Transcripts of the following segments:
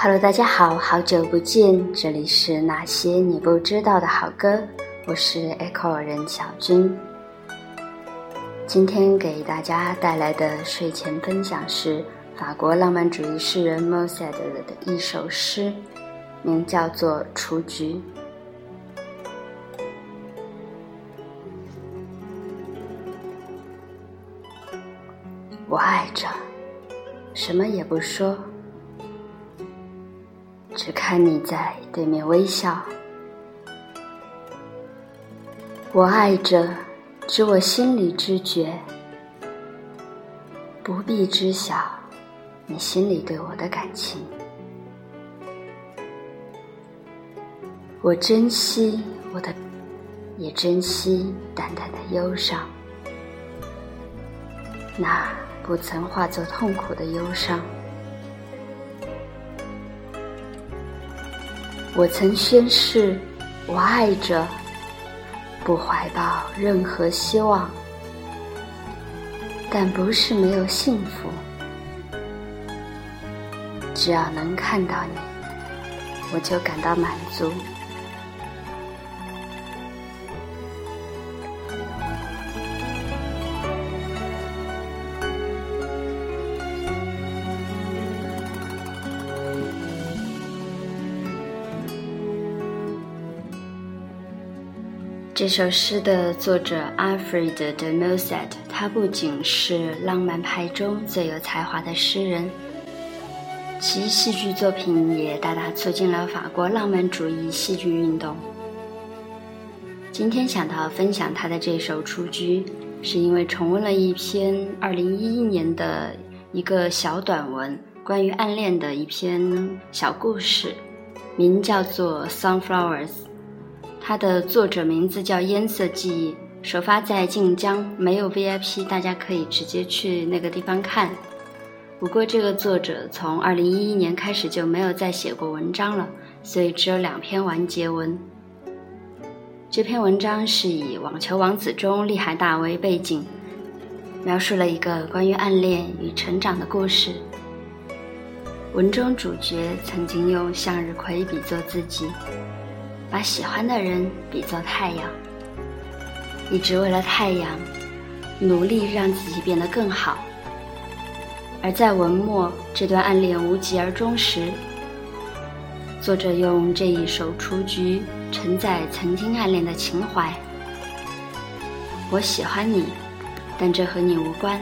Hello，大家好，好久不见，这里是那些你不知道的好歌，我是 Echo 任小军。今天给大家带来的睡前分享是法国浪漫主义诗人 m o s s e d 的一首诗，名叫做《雏菊》。我爱着，什么也不说，只看你在对面微笑。我爱着，只我心里知觉，不必知晓你心里对我的感情。我珍惜我的，也珍惜淡淡的忧伤。那。不曾化作痛苦的忧伤。我曾宣誓，我爱着，不怀抱任何希望，但不是没有幸福。只要能看到你，我就感到满足。这首诗的作者 Alfred de Musset，他不仅是浪漫派中最有才华的诗人，其戏剧作品也大大促进了法国浪漫主义戏剧运动。今天想到分享他的这首《雏菊》，是因为重温了一篇2011年的一个小短文，关于暗恋的一篇小故事，名叫做《Sunflowers》。它的作者名字叫烟色记忆，首发在晋江，没有 VIP，大家可以直接去那个地方看。不过这个作者从二零一一年开始就没有再写过文章了，所以只有两篇完结文。这篇文章是以《网球王子》中利海大为背景，描述了一个关于暗恋与成长的故事。文中主角曾经用向日葵比作自己。把喜欢的人比作太阳，一直为了太阳努力让自己变得更好。而在文末这段暗恋无疾而终时，作者用这一首《雏菊》承载曾经暗恋的情怀。我喜欢你，但这和你无关。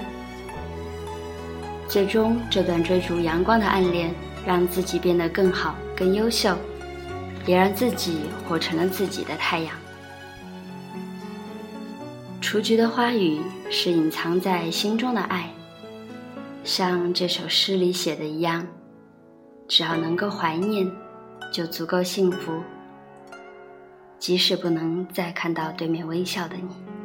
最终，这段追逐阳光的暗恋，让自己变得更好、更优秀。也让自己活成了自己的太阳。雏菊的花语是隐藏在心中的爱，像这首诗里写的一样，只要能够怀念，就足够幸福。即使不能再看到对面微笑的你。